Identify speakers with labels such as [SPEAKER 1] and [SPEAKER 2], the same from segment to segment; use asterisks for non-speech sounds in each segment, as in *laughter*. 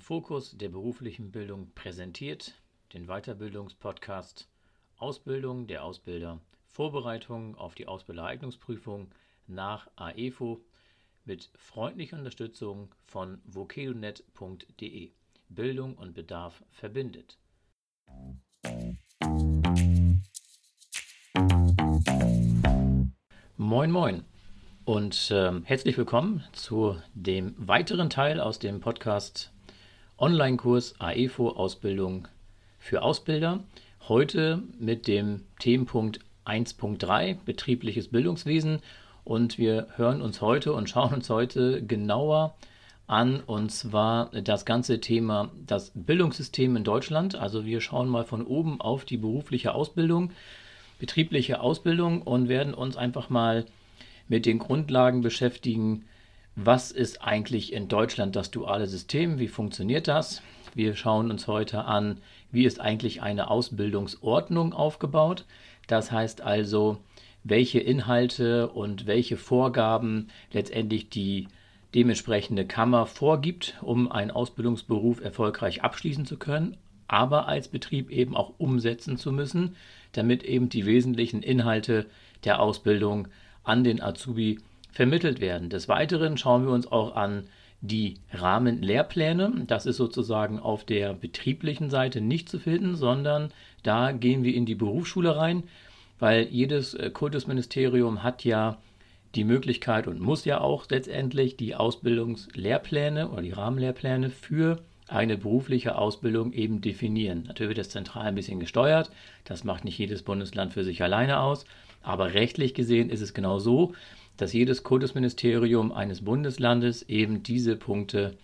[SPEAKER 1] Fokus der beruflichen Bildung präsentiert den Weiterbildungspodcast Ausbildung der Ausbilder, Vorbereitung auf die Ausbildereignungsprüfung nach AEFO mit freundlicher Unterstützung von vokedonet.de. Bildung und Bedarf verbindet. Moin, moin und äh, herzlich willkommen zu dem weiteren Teil aus dem Podcast Online-Kurs AEFO Ausbildung für Ausbilder. Heute mit dem Themenpunkt 1.3 betriebliches Bildungswesen und wir hören uns heute und schauen uns heute genauer an und zwar das ganze Thema das Bildungssystem in Deutschland. Also wir schauen mal von oben auf die berufliche Ausbildung, betriebliche Ausbildung und werden uns einfach mal mit den Grundlagen beschäftigen, was ist eigentlich in Deutschland das duale System? Wie funktioniert das? Wir schauen uns heute an, wie ist eigentlich eine Ausbildungsordnung aufgebaut. Das heißt also, welche Inhalte und welche Vorgaben letztendlich die dementsprechende Kammer vorgibt, um einen Ausbildungsberuf erfolgreich abschließen zu können, aber als Betrieb eben auch umsetzen zu müssen, damit eben die wesentlichen Inhalte der Ausbildung an den Azubi vermittelt werden. Des Weiteren schauen wir uns auch an die Rahmenlehrpläne. Das ist sozusagen auf der betrieblichen Seite nicht zu finden, sondern da gehen wir in die Berufsschule rein, weil jedes äh, Kultusministerium hat ja die Möglichkeit und muss ja auch letztendlich die Ausbildungslehrpläne oder die Rahmenlehrpläne für eine berufliche Ausbildung eben definieren. Natürlich wird das zentral ein bisschen gesteuert, das macht nicht jedes Bundesland für sich alleine aus, aber rechtlich gesehen ist es genau so, dass jedes Kultusministerium eines Bundeslandes eben diese Punkte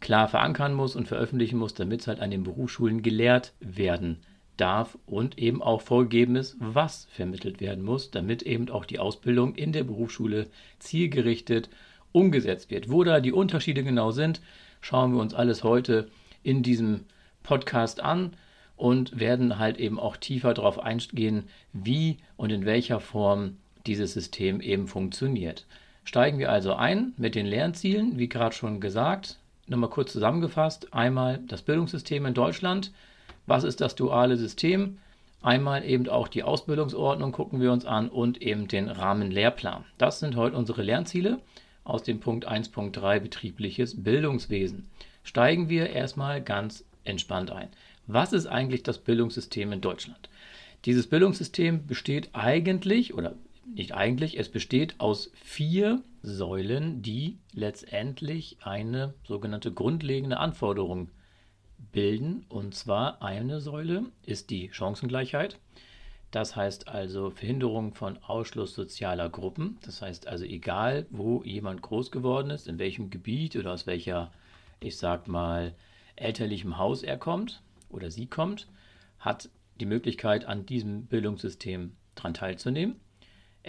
[SPEAKER 1] klar verankern muss und veröffentlichen muss, damit es halt an den Berufsschulen gelehrt werden darf und eben auch vorgegeben ist, was vermittelt werden muss, damit eben auch die Ausbildung in der Berufsschule zielgerichtet umgesetzt wird. Wo da die Unterschiede genau sind, schauen wir uns alles heute in diesem Podcast an und werden halt eben auch tiefer darauf eingehen, wie und in welcher Form dieses System eben funktioniert. Steigen wir also ein mit den Lernzielen, wie gerade schon gesagt. Nochmal kurz zusammengefasst. Einmal das Bildungssystem in Deutschland. Was ist das duale System? Einmal eben auch die Ausbildungsordnung gucken wir uns an und eben den Rahmenlehrplan. Das sind heute unsere Lernziele aus dem Punkt 1.3 betriebliches Bildungswesen. Steigen wir erstmal ganz entspannt ein. Was ist eigentlich das Bildungssystem in Deutschland? Dieses Bildungssystem besteht eigentlich oder nicht eigentlich, es besteht aus vier Säulen, die letztendlich eine sogenannte grundlegende Anforderung bilden. Und zwar eine Säule ist die Chancengleichheit. Das heißt also Verhinderung von Ausschluss sozialer Gruppen. Das heißt also egal, wo jemand groß geworden ist, in welchem Gebiet oder aus welcher, ich sag mal, elterlichem Haus er kommt oder sie kommt, hat die Möglichkeit, an diesem Bildungssystem daran teilzunehmen.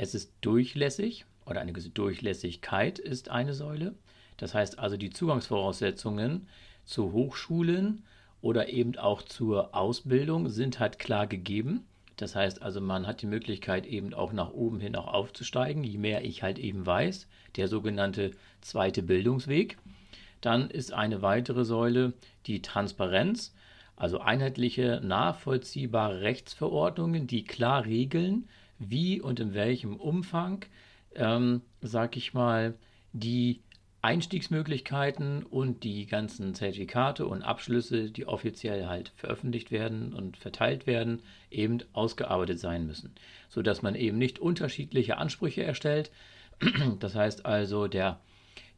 [SPEAKER 1] Es ist durchlässig oder eine gewisse Durchlässigkeit ist eine Säule. Das heißt also, die Zugangsvoraussetzungen zu Hochschulen oder eben auch zur Ausbildung sind halt klar gegeben. Das heißt also, man hat die Möglichkeit eben auch nach oben hin auch aufzusteigen, je mehr ich halt eben weiß, der sogenannte zweite Bildungsweg. Dann ist eine weitere Säule die Transparenz, also einheitliche, nachvollziehbare Rechtsverordnungen, die klar regeln, wie und in welchem Umfang, ähm, sag ich mal, die Einstiegsmöglichkeiten und die ganzen Zertifikate und Abschlüsse, die offiziell halt veröffentlicht werden und verteilt werden, eben ausgearbeitet sein müssen, sodass man eben nicht unterschiedliche Ansprüche erstellt. *clears throat* Das heißt also, der,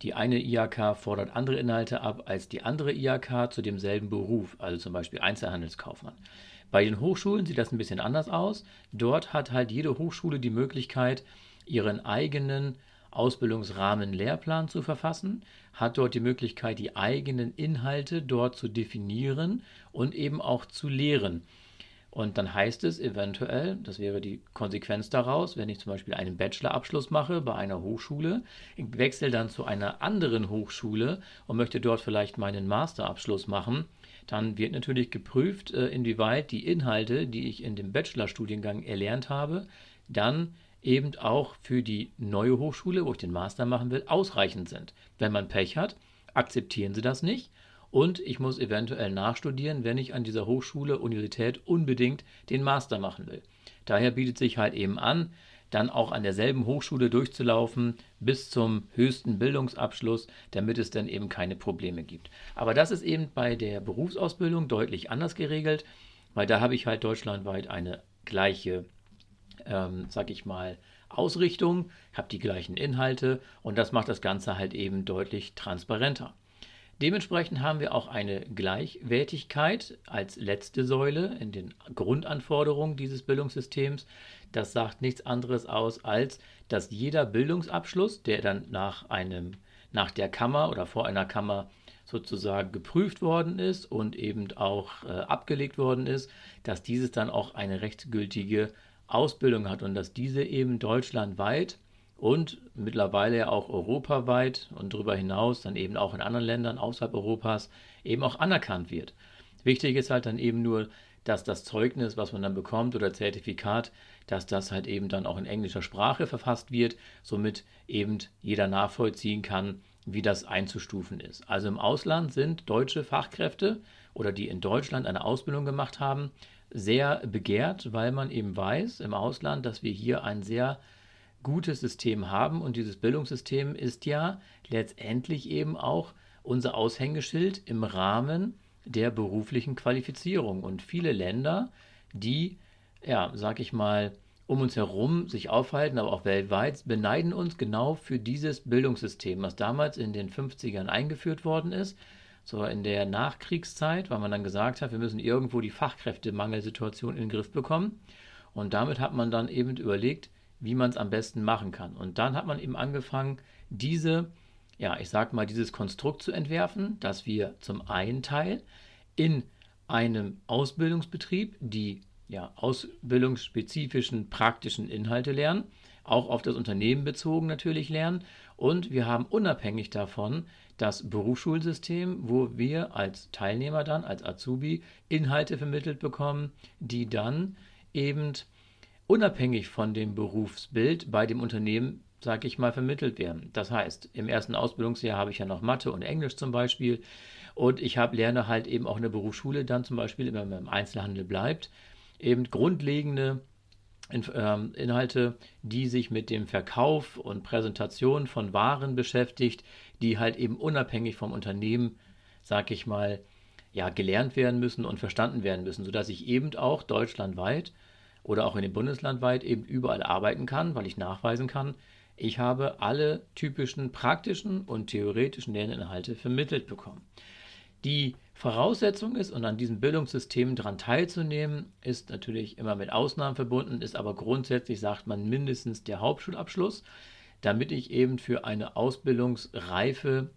[SPEAKER 1] die eine IHK fordert andere Inhalte ab als die andere IHK zu demselben Beruf, also zum Beispiel Einzelhandelskaufmann. Bei den Hochschulen sieht das ein bisschen anders aus. Dort hat halt jede Hochschule die Möglichkeit, ihren eigenen Ausbildungsrahmenlehrplan zu verfassen, hat dort die Möglichkeit, die eigenen Inhalte dort zu definieren und eben auch zu lehren. Und dann heißt es eventuell, das wäre die Konsequenz daraus, wenn ich zum Beispiel einen Bachelorabschluss mache bei einer Hochschule, wechsle dann zu einer anderen Hochschule und möchte dort vielleicht meinen Masterabschluss machen, dann wird natürlich geprüft, äh, inwieweit die Inhalte, die ich in dem Bachelorstudiengang erlernt habe, dann eben auch für die neue Hochschule, wo ich den Master machen will, ausreichend sind. Wenn man Pech hat, akzeptieren sie das nicht und ich muss eventuell nachstudieren, wenn ich an dieser Hochschule, Universität unbedingt den Master machen will. Daher bietet sich halt eben an, dann auch an derselben Hochschule durchzulaufen bis zum höchsten Bildungsabschluss, damit es dann eben keine Probleme gibt. Aber das ist eben bei der Berufsausbildung deutlich anders geregelt, weil da habe ich halt deutschlandweit eine gleiche, ähm, sag ich mal, Ausrichtung, habe die gleichen Inhalte und das macht das Ganze halt eben deutlich transparenter. Dementsprechend haben wir auch eine Gleichwertigkeit als letzte Säule in den Grundanforderungen dieses Bildungssystems. Das sagt nichts anderes aus, als dass jeder Bildungsabschluss, der dann nach einem nach der Kammer oder vor einer Kammer sozusagen geprüft worden ist und eben auch äh, abgelegt worden ist, dass dieses dann auch eine rechtsgültige Ausbildung hat und dass diese eben deutschlandweit und mittlerweile ja auch europaweit und darüber hinaus dann eben auch in anderen Ländern außerhalb Europas eben auch anerkannt wird. Wichtig ist halt dann eben nur, dass das Zeugnis, was man dann bekommt oder Zertifikat, dass das halt eben dann auch in englischer Sprache verfasst wird, somit eben jeder nachvollziehen kann, wie das einzustufen ist. Also im Ausland sind deutsche Fachkräfte oder die in Deutschland eine Ausbildung gemacht haben, sehr begehrt, weil man eben weiß im Ausland, dass wir hier ein sehr gutes System haben. Und dieses Bildungssystem ist ja letztendlich eben auch unser Aushängeschild im Rahmen der beruflichen Qualifizierung. Und viele Länder, die, ja, sag ich mal, um uns herum sich aufhalten, aber auch weltweit, beneiden uns genau für dieses Bildungssystem, was damals in den 50ern eingeführt worden ist, so in der Nachkriegszeit, weil man dann gesagt hat, wir müssen irgendwo die Fachkräftemangelsituation in den Griff bekommen. Und damit hat man dann eben überlegt, wie man es am besten machen kann. Und dann hat man eben angefangen, diese, ja, ich sag mal, dieses Konstrukt zu entwerfen, dass wir zum einen Teil in einem Ausbildungsbetrieb die ja, ausbildungsspezifischen praktischen Inhalte lernen, auch auf das Unternehmen bezogen natürlich lernen. Und wir haben unabhängig davon das Berufsschulsystem, wo wir als Teilnehmer dann, als Azubi, Inhalte vermittelt bekommen, die dann eben unabhängig von dem Berufsbild bei dem Unternehmen, sage ich mal, vermittelt werden. Das heißt, im ersten Ausbildungsjahr habe ich ja noch Mathe und Englisch zum Beispiel und ich habe, lerne halt eben auch in der Berufsschule dann zum Beispiel, wenn man im Einzelhandel bleibt, eben grundlegende ähm, Inhalte, die sich mit dem Verkauf und Präsentation von Waren beschäftigt, die halt eben unabhängig vom Unternehmen, sag ich mal, ja, gelernt werden müssen und verstanden werden müssen, sodass ich eben auch deutschlandweit oder auch in dem Bundesland weit eben überall arbeiten kann, weil ich nachweisen kann, ich habe alle typischen praktischen und theoretischen Lerninhalte vermittelt bekommen. Die Voraussetzung ist, und an diesem Bildungssystem daran teilzunehmen, ist natürlich immer mit Ausnahmen verbunden, ist aber grundsätzlich, sagt man, mindestens der Hauptschulabschluss, damit ich eben für eine Ausbildungsreife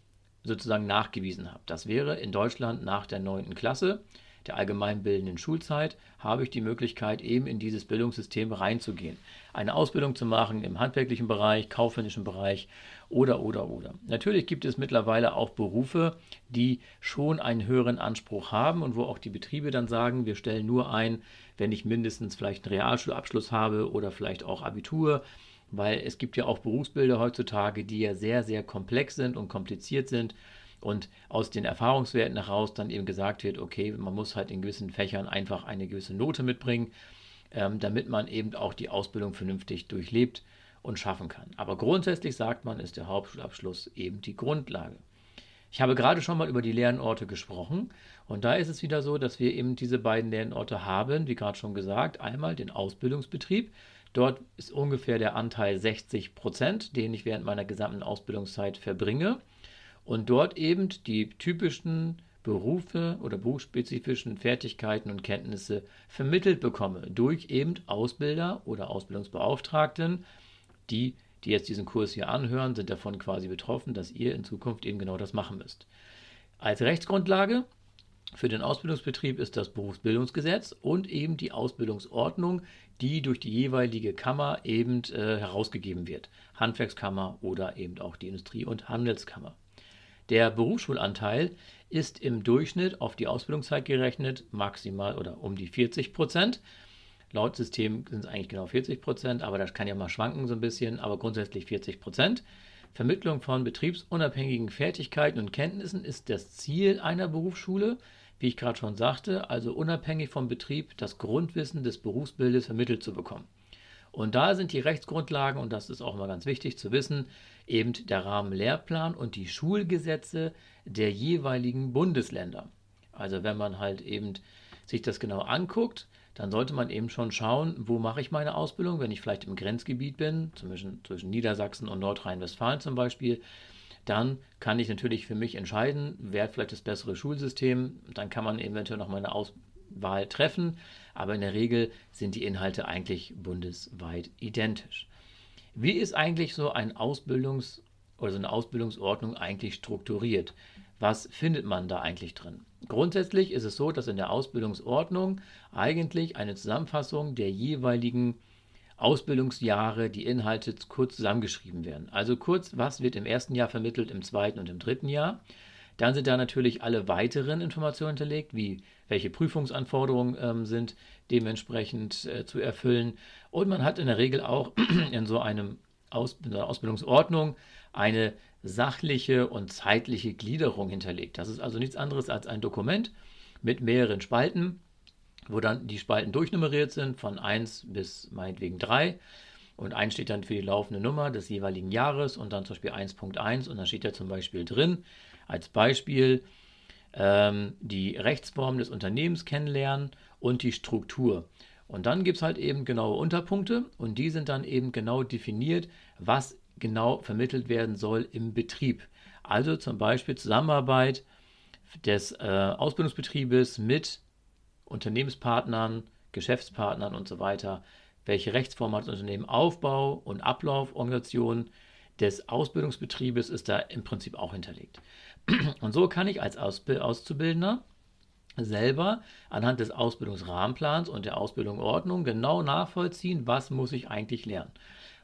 [SPEAKER 1] sozusagen nachgewiesen habe. Das wäre in Deutschland nach der 9. Klasse der allgemeinbildenden Schulzeit habe ich die Möglichkeit, eben in dieses Bildungssystem reinzugehen. Eine Ausbildung zu machen im handwerklichen Bereich, kaufmännischen Bereich oder, oder, oder. Natürlich gibt es mittlerweile auch Berufe, die schon einen höheren Anspruch haben und wo auch die Betriebe dann sagen, wir stellen nur ein, wenn ich mindestens vielleicht einen Realschulabschluss habe oder vielleicht auch Abitur weil es gibt ja auch Berufsbilder heutzutage, die ja sehr, sehr komplex sind und kompliziert sind und aus den Erfahrungswerten heraus dann eben gesagt wird, okay, man muss halt in gewissen Fächern einfach eine gewisse Note mitbringen, ähm, damit man eben auch die Ausbildung vernünftig durchlebt und schaffen kann. Aber grundsätzlich sagt man, ist der Hauptschulabschluss eben die Grundlage. Ich habe gerade schon mal über die Lernorte gesprochen und da ist es wieder so, dass wir eben diese beiden Lernorte haben, wie gerade schon gesagt, einmal den Ausbildungsbetrieb. Dort ist ungefähr der Anteil 60 Prozent, den ich während meiner gesamten Ausbildungszeit verbringe und dort eben die typischen Berufe oder berufsspezifischen Fertigkeiten und Kenntnisse vermittelt bekomme durch eben Ausbilder oder Ausbildungsbeauftragten, die, die jetzt diesen Kurs hier anhören, sind davon quasi betroffen, dass ihr in Zukunft eben genau das machen müsst. Als Rechtsgrundlage für den Ausbildungsbetrieb ist das Berufsbildungsgesetz und eben die Ausbildungsordnung, die durch die jeweilige Kammer eben äh, herausgegeben wird. Handwerkskammer oder eben auch die Industrie- und Handelskammer. Der Berufsschulanteil ist im Durchschnitt auf die Ausbildungszeit gerechnet maximal oder um die 40 Prozent. Laut System sind es eigentlich genau 40 Prozent, aber das kann ja mal schwanken so ein bisschen, aber grundsätzlich 40 Prozent. Vermittlung von betriebsunabhängigen Fertigkeiten und Kenntnissen ist das Ziel einer Berufsschule, wie ich gerade schon sagte, also unabhängig vom Betrieb das Grundwissen des Berufsbildes vermittelt zu bekommen. Und da sind die Rechtsgrundlagen, und das ist auch mal ganz wichtig zu wissen, eben der Rahmenlehrplan und die Schulgesetze der jeweiligen Bundesländer. Also wenn man halt eben sich das genau anguckt, dann sollte man eben schon schauen, wo mache ich meine Ausbildung, wenn ich vielleicht im Grenzgebiet bin, zwischen, zwischen Niedersachsen und Nordrhein-Westfalen zum Beispiel. Dann kann ich natürlich für mich entscheiden, wer vielleicht das bessere Schulsystem. Dann kann man eventuell noch meine Auswahl treffen. Aber in der Regel sind die Inhalte eigentlich bundesweit identisch. Wie ist eigentlich so ein Ausbildungs- oder so eine Ausbildungsordnung eigentlich strukturiert? Was findet man da eigentlich drin? Grundsätzlich ist es so, dass in der Ausbildungsordnung eigentlich eine Zusammenfassung der jeweiligen Ausbildungsjahre, die Inhalte kurz zusammengeschrieben werden. Also kurz, was wird im ersten Jahr vermittelt, im zweiten und im dritten Jahr. Dann sind da natürlich alle weiteren Informationen hinterlegt, wie welche Prüfungsanforderungen ähm, sind dementsprechend äh, zu erfüllen. Und man hat in der Regel auch *clears throat* in so einem Aus einer Ausbildungsordnung eine sachliche und zeitliche Gliederung hinterlegt. Das ist also nichts anderes als ein Dokument mit mehreren Spalten, wo dann die Spalten durchnummeriert sind von 1 bis meinetwegen 3. Und 1 steht dann für die laufende Nummer des jeweiligen Jahres und dann zum Beispiel 1.1 und dann steht da zum Beispiel drin, als Beispiel, ähm, die Rechtsform des Unternehmens kennenlernen und die Struktur. Und dann gibt es halt eben genaue Unterpunkte und die sind dann eben genau definiert, was genau vermittelt werden soll im Betrieb. Also zum Beispiel Zusammenarbeit des äh, Ausbildungsbetriebes mit Unternehmenspartnern, Geschäftspartnern und so weiter. Welche Rechtsform hat das Unternehmen? Aufbau und Ablauf, Organisation des Ausbildungsbetriebes ist da im Prinzip auch hinterlegt. *clears throat* Und so kann ich als Auszubildender selber anhand des Ausbildungsrahmenplans und der Ausbildungsordnung genau nachvollziehen, was muss ich eigentlich lernen.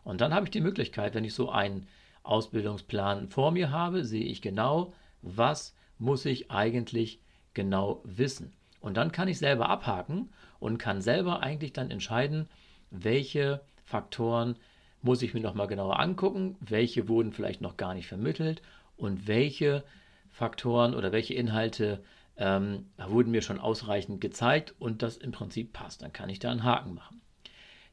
[SPEAKER 1] Und dann habe ich die Möglichkeit, wenn ich so einen Ausbildungsplan vor mir habe, sehe ich genau, was muss ich eigentlich genau wissen. Und dann kann ich selber abhaken und kann selber eigentlich dann entscheiden, welche Faktoren muss ich mir nochmal genauer angucken, welche wurden vielleicht noch gar nicht vermittelt und welche Faktoren oder welche Inhalte ähm, wurden mir schon ausreichend gezeigt und das im Prinzip passt. Dann kann ich da einen Haken machen.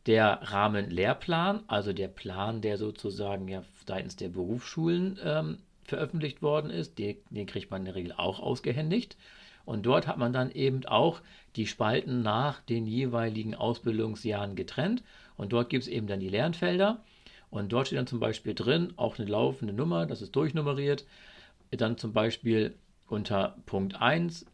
[SPEAKER 1] Der Rahmenlehrplan, also der Plan, der sozusagen ja seitens der Berufsschulen ähm, veröffentlicht worden ist, den, den kriegt man in der Regel auch ausgehändigt. Und dort hat man dann eben auch die Spalten nach den jeweiligen Ausbildungsjahren getrennt. Und dort gibt es eben dann die Lernfelder. Und dort steht dann zum Beispiel drin, auch eine laufende Nummer, das ist durchnummeriert. Dann zum Beispiel unter Punkt 1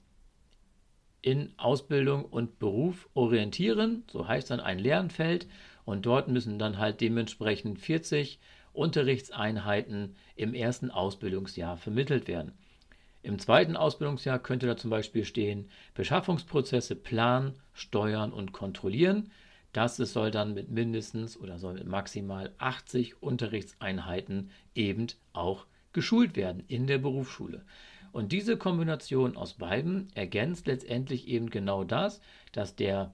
[SPEAKER 1] in Ausbildung und Beruf orientieren, so heißt dann ein Lernfeld und dort müssen dann halt dementsprechend 40 Unterrichtseinheiten im ersten Ausbildungsjahr vermittelt werden. Im zweiten Ausbildungsjahr könnte da zum Beispiel stehen Beschaffungsprozesse planen, steuern und kontrollieren. Das soll dann mit mindestens oder soll mit maximal 80 Unterrichtseinheiten eben auch geschult werden in der Berufsschule. Und diese Kombination aus beiden ergänzt letztendlich eben genau das, dass der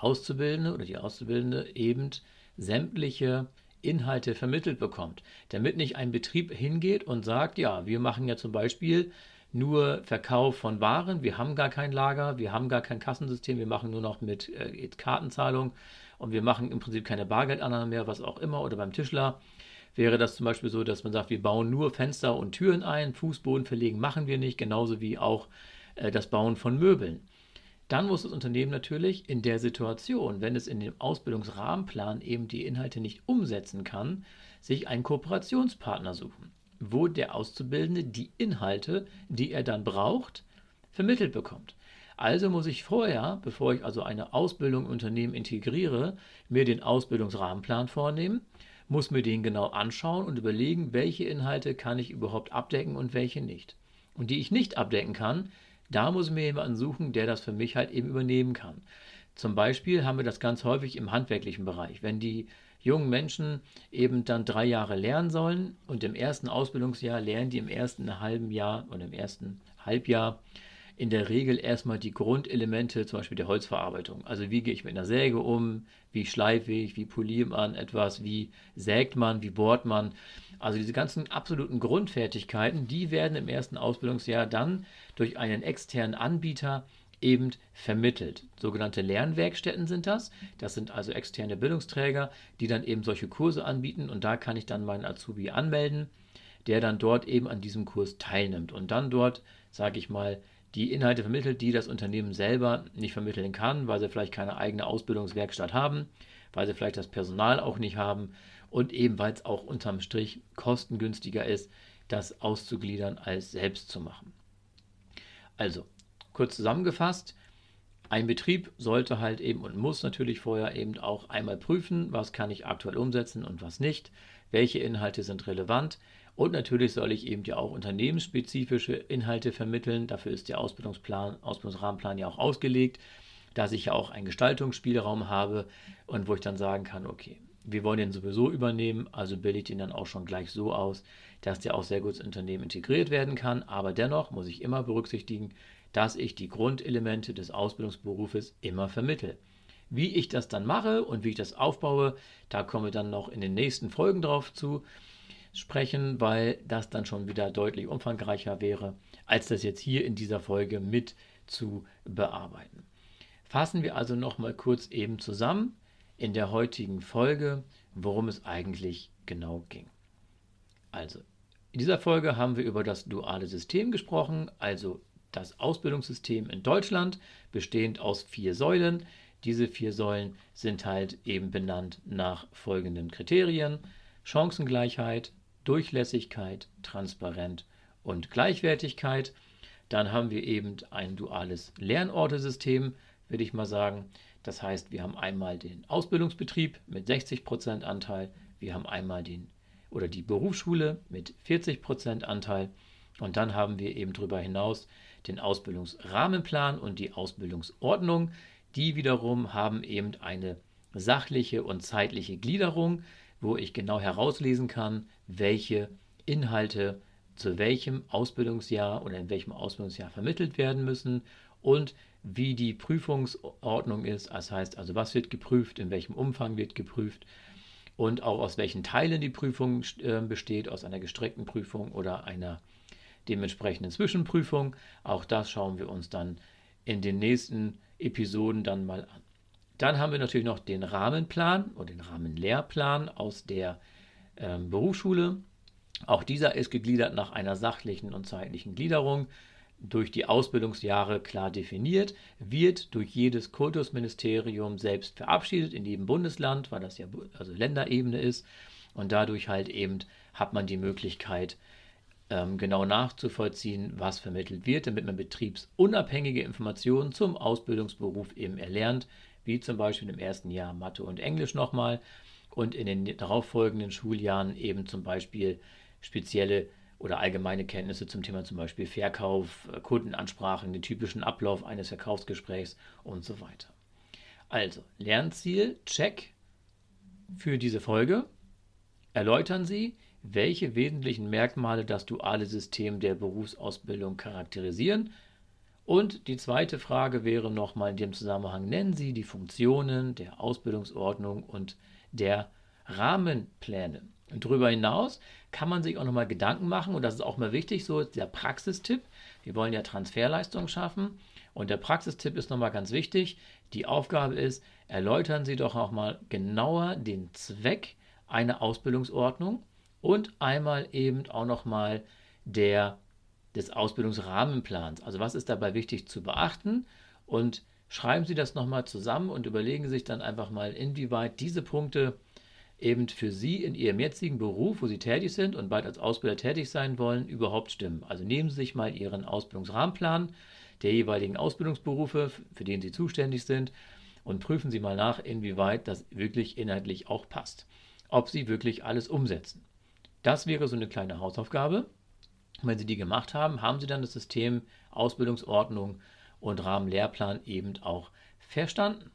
[SPEAKER 1] Auszubildende oder die Auszubildende eben sämtliche Inhalte vermittelt bekommt, damit nicht ein Betrieb hingeht und sagt, ja, wir machen ja zum Beispiel nur Verkauf von Waren, wir haben gar kein Lager, wir haben gar kein Kassensystem, wir machen nur noch mit äh, Kartenzahlung. Und wir machen im Prinzip keine Bargeldannahme mehr, was auch immer, oder beim Tischler. Wäre das zum Beispiel so, dass man sagt, wir bauen nur Fenster und Türen ein, Fußboden verlegen machen wir nicht, genauso wie auch äh, das Bauen von Möbeln. Dann muss das Unternehmen natürlich in der Situation, wenn es in dem Ausbildungsrahmenplan eben die Inhalte nicht umsetzen kann, sich einen Kooperationspartner suchen, wo der Auszubildende die Inhalte, die er dann braucht, vermittelt bekommt. Also muss ich vorher, bevor ich also eine Ausbildung im Unternehmen integriere, mir den Ausbildungsrahmenplan vornehmen, muss mir den genau anschauen und überlegen, welche Inhalte kann ich überhaupt abdecken und welche nicht. Und die ich nicht abdecken kann, da muss ich mir jemanden suchen, der das für mich halt eben übernehmen kann. Zum Beispiel haben wir das ganz häufig im handwerklichen Bereich. Wenn die jungen Menschen eben dann drei Jahre lernen sollen und im ersten Ausbildungsjahr lernen die im ersten halben Jahr oder im ersten Halbjahr in der Regel erstmal die Grundelemente, zum Beispiel der Holzverarbeitung. Also wie gehe ich mit einer Säge um, wie schleife ich, wie poliert man etwas, wie sägt man, wie bohrt man. Also diese ganzen absoluten Grundfertigkeiten, die werden im ersten Ausbildungsjahr dann durch einen externen Anbieter eben vermittelt. Sogenannte Lernwerkstätten sind das. Das sind also externe Bildungsträger, die dann eben solche Kurse anbieten und da kann ich dann meinen Azubi anmelden, der dann dort eben an diesem Kurs teilnimmt und dann dort, sage ich mal, die Inhalte vermittelt, die das Unternehmen selber nicht vermitteln kann, weil sie vielleicht keine eigene Ausbildungswerkstatt haben, weil sie vielleicht das Personal auch nicht haben und eben weil es auch unterm Strich kostengünstiger ist, das auszugliedern als selbst zu machen. Also, kurz zusammengefasst, ein Betrieb sollte halt eben und muss natürlich vorher eben auch einmal prüfen, was kann ich aktuell umsetzen und was nicht, welche Inhalte sind relevant, und natürlich soll ich eben ja auch unternehmensspezifische Inhalte vermitteln. Dafür ist der Ausbildungsplan, Ausbildungsrahmenplan ja auch ausgelegt, dass ich ja auch einen Gestaltungsspielraum habe und wo ich dann sagen kann, okay, wir wollen den sowieso übernehmen, also bilde ich den dann auch schon gleich so aus, dass der auch sehr gut ins Unternehmen integriert werden kann. Aber dennoch muss ich immer berücksichtigen, dass ich die Grundelemente des Ausbildungsberufes immer vermittle. Wie ich das dann mache und wie ich das aufbaue, da kommen wir dann noch in den nächsten Folgen drauf zu sprechen, weil das dann schon wieder deutlich umfangreicher wäre, als das jetzt hier in dieser Folge mit zu bearbeiten. Fassen wir also noch mal kurz eben zusammen in der heutigen Folge, worum es eigentlich genau ging. Also, in dieser Folge haben wir über das duale System gesprochen, also das Ausbildungssystem in Deutschland, bestehend aus vier Säulen. Diese vier Säulen sind halt eben benannt nach folgenden Kriterien. Chancengleichheit, Durchlässigkeit, Transparenz und Gleichwertigkeit. Dann haben wir eben ein duales Lernortesystem, würde ich mal sagen. Das heißt, wir haben einmal den Ausbildungsbetrieb mit 60% Anteil, wir haben einmal den oder die Berufsschule mit 40% Anteil und dann haben wir eben darüber hinaus den Ausbildungsrahmenplan und die Ausbildungsordnung. Die wiederum haben eben eine sachliche und zeitliche Gliederung wo ich genau herauslesen kann, welche Inhalte zu welchem Ausbildungsjahr oder in welchem Ausbildungsjahr vermittelt werden müssen und wie die Prüfungsordnung ist. Das heißt also, was wird geprüft, in welchem Umfang wird geprüft und auch aus welchen Teilen die Prüfung äh, besteht, aus einer gestreckten Prüfung oder einer dementsprechenden Zwischenprüfung. Auch das schauen wir uns dann in den nächsten Episoden dann mal an. Dann haben wir natürlich noch den Rahmenplan oder den Rahmenlehrplan aus der ähm, Berufsschule. Auch dieser ist gegliedert nach einer sachlichen und zeitlichen Gliederung, durch die Ausbildungsjahre klar definiert, wird durch jedes Kultusministerium selbst verabschiedet in jedem Bundesland, weil das ja also Länderebene ist. Und dadurch halt eben hat man die Möglichkeit, ähm, genau nachzuvollziehen, was vermittelt wird, damit man betriebsunabhängige Informationen zum Ausbildungsberuf eben erlernt, wie zum Beispiel im ersten Jahr Mathe und Englisch nochmal und in den darauffolgenden Schuljahren eben zum Beispiel spezielle oder allgemeine Kenntnisse zum Thema zum Beispiel Verkauf, äh, Kundenansprachen, den typischen Ablauf eines Verkaufsgesprächs und so weiter. Also, Lernziel, check für diese Folge. Erläutern Sie, welche wesentlichen Merkmale das duale System der Berufsausbildung charakterisieren und die zweite Frage wäre nochmal in dem Zusammenhang, nennen Sie die Funktionen der Ausbildungsordnung und der Rahmenpläne. Und darüber hinaus kann man sich auch nochmal Gedanken machen, und das ist auch mal wichtig, so der Praxistipp. Wir wollen ja Transferleistungen schaffen. Und der Praxistipp ist nochmal ganz wichtig. Die Aufgabe ist, erläutern Sie doch auch mal genauer den Zweck einer Ausbildungsordnung und einmal eben auch nochmal der des Ausbildungsrahmenplans. Also was ist dabei wichtig zu beachten? Und schreiben Sie das nochmal zusammen und überlegen sich dann einfach mal, inwieweit diese Punkte eben für Sie in Ihrem jetzigen Beruf, wo Sie tätig sind und bald als Ausbilder tätig sein wollen, überhaupt stimmen. Also nehmen Sie sich mal Ihren Ausbildungsrahmenplan der jeweiligen Ausbildungsberufe, für den Sie zuständig sind, und prüfen Sie mal nach, inwieweit das wirklich inhaltlich auch passt. Ob Sie wirklich alles umsetzen. Das wäre so eine kleine Hausaufgabe. Wenn Sie die gemacht haben, haben Sie dann das System Ausbildungsordnung und Rahmenlehrplan eben auch verstanden.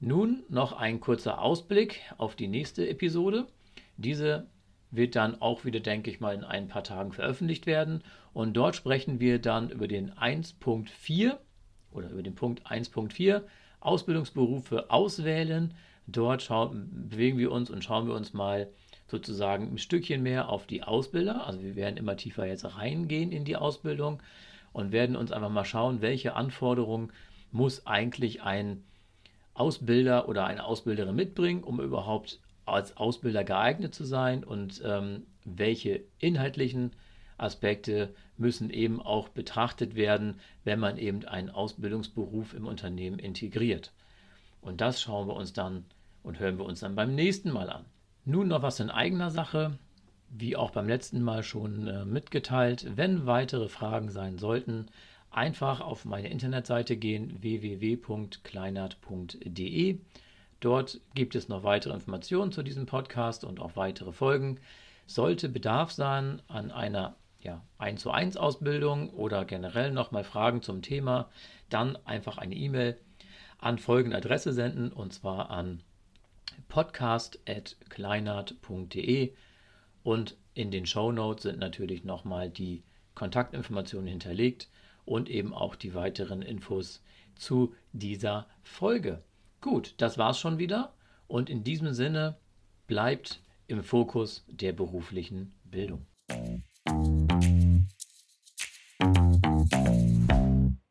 [SPEAKER 1] Nun noch ein kurzer Ausblick auf die nächste Episode. Diese wird dann auch wieder, denke ich mal, in ein paar Tagen veröffentlicht werden. Und dort sprechen wir dann über den 1.4 oder über den Punkt 1.4 Ausbildungsberufe auswählen. Dort schauen, bewegen wir uns und schauen wir uns mal sozusagen ein Stückchen mehr auf die Ausbilder. Also wir werden immer tiefer jetzt reingehen in die Ausbildung und werden uns einfach mal schauen, welche Anforderungen muss eigentlich ein Ausbilder oder eine Ausbilderin mitbringen, um überhaupt als Ausbilder geeignet zu sein und ähm, welche inhaltlichen Aspekte müssen eben auch betrachtet werden, wenn man eben einen Ausbildungsberuf im Unternehmen integriert. Und das schauen wir uns dann und hören wir uns dann beim nächsten Mal an. Nun noch was in eigener Sache, wie auch beim letzten Mal schon äh, mitgeteilt. Wenn weitere Fragen sein sollten, einfach auf meine Internetseite gehen www.kleinert.de. Dort gibt es noch weitere Informationen zu diesem Podcast und auch weitere Folgen. Sollte Bedarf sein an einer ja, 1 zu 1 Ausbildung oder generell nochmal Fragen zum Thema, dann einfach eine E-Mail an folgende Adresse senden und zwar an podcast.kleinert.de und in den Show Notes sind natürlich nochmal die Kontaktinformationen hinterlegt und eben auch die weiteren Infos zu dieser Folge. Gut, das war's schon wieder und in diesem Sinne bleibt im Fokus der beruflichen Bildung.